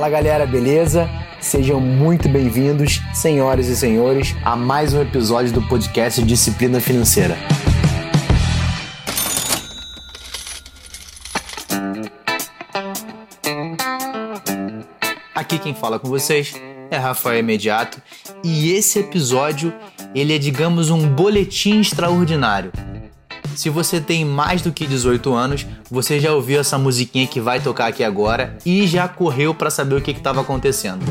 Fala galera, beleza? Sejam muito bem-vindos, senhoras e senhores, a mais um episódio do podcast Disciplina Financeira. Aqui quem fala com vocês é Rafael Imediato e esse episódio ele é, digamos, um boletim extraordinário. Se você tem mais do que 18 anos, você já ouviu essa musiquinha que vai tocar aqui agora e já correu para saber o que estava acontecendo.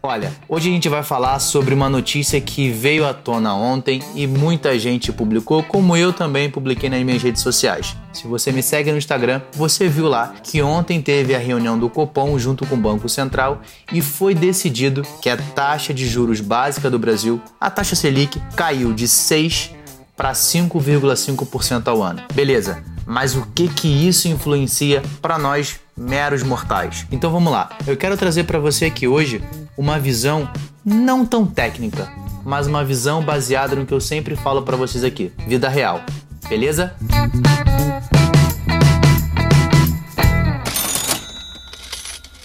Olha, hoje a gente vai falar sobre uma notícia que veio à tona ontem e muita gente publicou, como eu também publiquei nas minhas redes sociais. Se você me segue no Instagram, você viu lá que ontem teve a reunião do Copom junto com o Banco Central e foi decidido que a taxa de juros básica do Brasil, a taxa Selic, caiu de 6 para 5,5% ao ano. Beleza? Mas o que que isso influencia para nós meros mortais? Então vamos lá. Eu quero trazer para você aqui hoje uma visão não tão técnica, mas uma visão baseada no que eu sempre falo para vocês aqui, vida real. Beleza?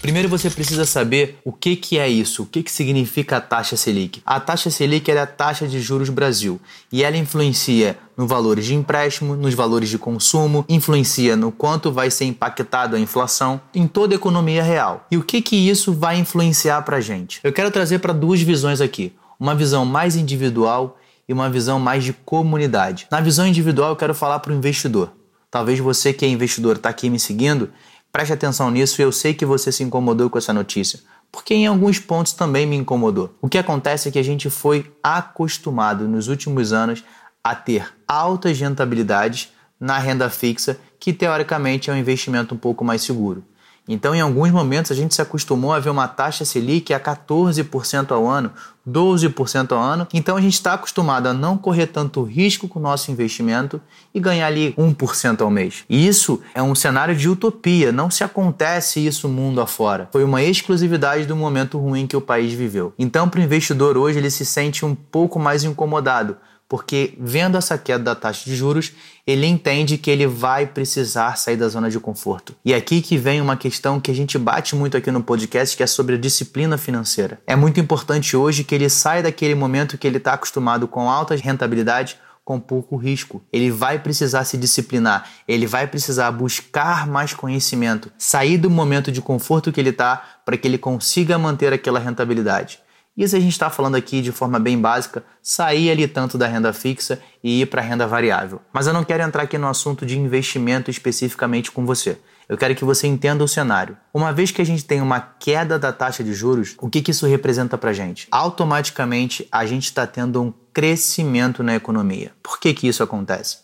Primeiro você precisa saber o que, que é isso, o que, que significa a taxa Selic. A taxa Selic é a taxa de juros Brasil e ela influencia nos valores de empréstimo, nos valores de consumo, influencia no quanto vai ser impactado a inflação em toda a economia real. E o que, que isso vai influenciar para a gente? Eu quero trazer para duas visões aqui. Uma visão mais individual e uma visão mais de comunidade. Na visão individual, eu quero falar para o investidor. Talvez você que é investidor está aqui me seguindo Preste atenção nisso e eu sei que você se incomodou com essa notícia, porque em alguns pontos também me incomodou. O que acontece é que a gente foi acostumado nos últimos anos a ter altas rentabilidades na renda fixa, que teoricamente é um investimento um pouco mais seguro. Então, em alguns momentos, a gente se acostumou a ver uma taxa Selic a 14% ao ano, 12% ao ano. Então, a gente está acostumado a não correr tanto risco com o nosso investimento e ganhar ali 1% ao mês. E isso é um cenário de utopia, não se acontece isso mundo afora. Foi uma exclusividade do momento ruim que o país viveu. Então, para o investidor hoje, ele se sente um pouco mais incomodado porque vendo essa queda da taxa de juros, ele entende que ele vai precisar sair da zona de conforto. E é aqui que vem uma questão que a gente bate muito aqui no podcast, que é sobre a disciplina financeira. É muito importante hoje que ele saia daquele momento que ele está acostumado com alta rentabilidade com pouco risco. Ele vai precisar se disciplinar, ele vai precisar buscar mais conhecimento, sair do momento de conforto que ele está para que ele consiga manter aquela rentabilidade. Isso a gente está falando aqui de forma bem básica, sair ali tanto da renda fixa e ir para a renda variável. Mas eu não quero entrar aqui no assunto de investimento especificamente com você. Eu quero que você entenda o cenário. Uma vez que a gente tem uma queda da taxa de juros, o que, que isso representa para a gente? Automaticamente a gente está tendo um crescimento na economia. Por que, que isso acontece?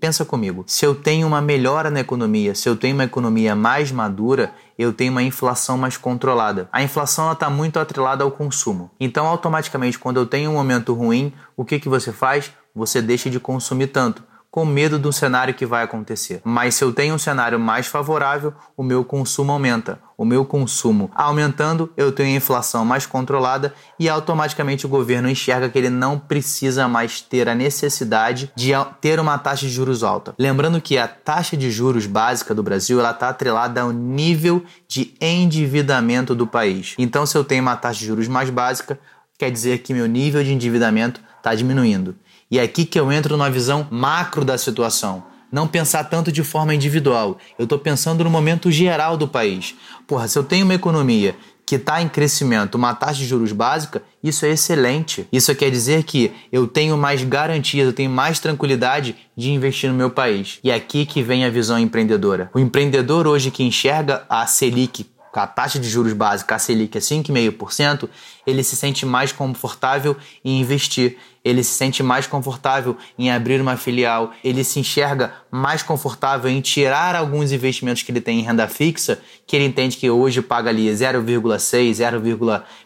Pensa comigo, se eu tenho uma melhora na economia, se eu tenho uma economia mais madura, eu tenho uma inflação mais controlada. A inflação está muito atrelada ao consumo. Então, automaticamente, quando eu tenho um momento ruim, o que, que você faz? Você deixa de consumir tanto com medo do cenário que vai acontecer. Mas se eu tenho um cenário mais favorável, o meu consumo aumenta. O meu consumo aumentando, eu tenho a inflação mais controlada e automaticamente o governo enxerga que ele não precisa mais ter a necessidade de ter uma taxa de juros alta. Lembrando que a taxa de juros básica do Brasil está atrelada ao nível de endividamento do país. Então, se eu tenho uma taxa de juros mais básica, quer dizer que meu nível de endividamento está diminuindo. E é aqui que eu entro na visão macro da situação. Não pensar tanto de forma individual. Eu estou pensando no momento geral do país. Porra, se eu tenho uma economia que está em crescimento, uma taxa de juros básica, isso é excelente. Isso quer dizer que eu tenho mais garantias, eu tenho mais tranquilidade de investir no meu país. E é aqui que vem a visão empreendedora. O empreendedor hoje que enxerga a Selic com a taxa de juros básica, a Selic é 5,5%, ele se sente mais confortável em investir, ele se sente mais confortável em abrir uma filial, ele se enxerga mais confortável em tirar alguns investimentos que ele tem em renda fixa, que ele entende que hoje paga ali 0,6, 0,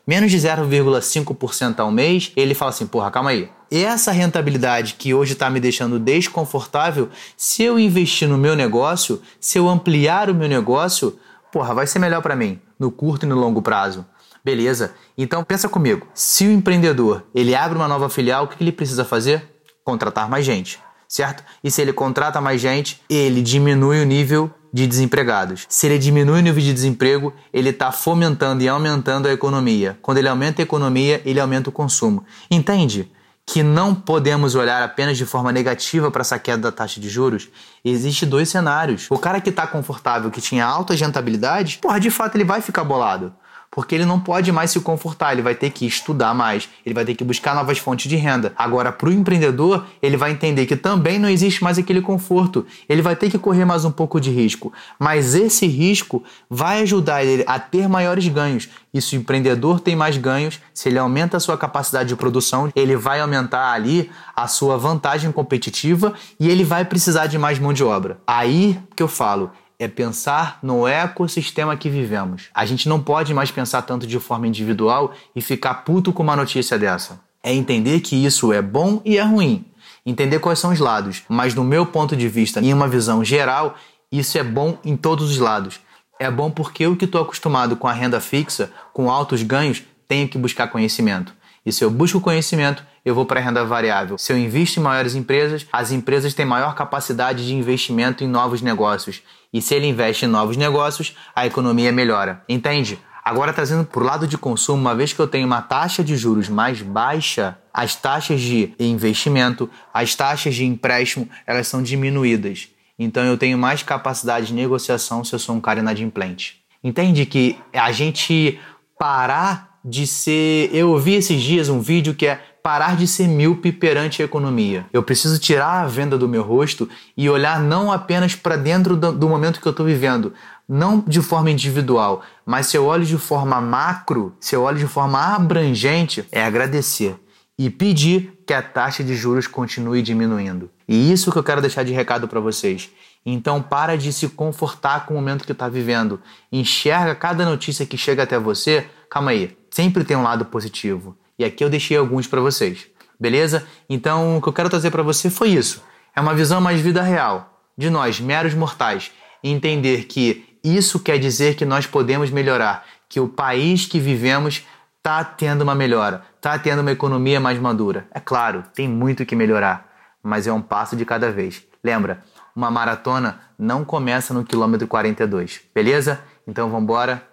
menos de 0,5% ao mês, ele fala assim, porra, calma aí, essa rentabilidade que hoje está me deixando desconfortável, se eu investir no meu negócio, se eu ampliar o meu negócio, porra, vai ser melhor para mim no curto e no longo prazo. Beleza? Então pensa comigo. Se o empreendedor ele abre uma nova filial, o que ele precisa fazer? Contratar mais gente, certo? E se ele contrata mais gente, ele diminui o nível de desempregados. Se ele diminui o nível de desemprego, ele está fomentando e aumentando a economia. Quando ele aumenta a economia, ele aumenta o consumo. Entende? Que não podemos olhar apenas de forma negativa para essa queda da taxa de juros, existe dois cenários. O cara que está confortável, que tinha alta rentabilidade, porra, de fato ele vai ficar bolado porque ele não pode mais se confortar, ele vai ter que estudar mais, ele vai ter que buscar novas fontes de renda. Agora, para o empreendedor, ele vai entender que também não existe mais aquele conforto, ele vai ter que correr mais um pouco de risco, mas esse risco vai ajudar ele a ter maiores ganhos. E se o empreendedor tem mais ganhos, se ele aumenta a sua capacidade de produção, ele vai aumentar ali a sua vantagem competitiva e ele vai precisar de mais mão de obra. Aí que eu falo, é pensar no ecossistema que vivemos. A gente não pode mais pensar tanto de forma individual e ficar puto com uma notícia dessa. É entender que isso é bom e é ruim. Entender quais são os lados. Mas, no meu ponto de vista, em uma visão geral, isso é bom em todos os lados. É bom porque eu que estou acostumado com a renda fixa, com altos ganhos, tenho que buscar conhecimento. E se eu busco conhecimento, eu vou para a renda variável. Se eu invisto em maiores empresas, as empresas têm maior capacidade de investimento em novos negócios. E se ele investe em novos negócios, a economia melhora. Entende? Agora, trazendo para o lado de consumo, uma vez que eu tenho uma taxa de juros mais baixa, as taxas de investimento, as taxas de empréstimo, elas são diminuídas. Então, eu tenho mais capacidade de negociação se eu sou um cara inadimplente. Entende que a gente parar de ser. Eu ouvi esses dias um vídeo que é parar de ser míope perante a economia. Eu preciso tirar a venda do meu rosto e olhar não apenas para dentro do, do, momento que eu estou vivendo, não de forma individual, mas se eu olho de forma macro, se eu olho de forma abrangente, é agradecer e pedir que a taxa de juros continue diminuindo. E isso que eu quero deixar de recado para vocês. Então para de se confortar com o momento que está vivendo. Enxerga cada notícia que chega até você. Calma aí, sempre tem um lado positivo. E aqui eu deixei alguns para vocês. Beleza? Então, o que eu quero trazer para você foi isso. É uma visão mais vida real de nós, meros mortais, entender que isso quer dizer que nós podemos melhorar, que o país que vivemos está tendo uma melhora, está tendo uma economia mais madura. É claro, tem muito que melhorar, mas é um passo de cada vez. Lembra, uma maratona não começa no quilômetro 42, beleza? Então vamos embora,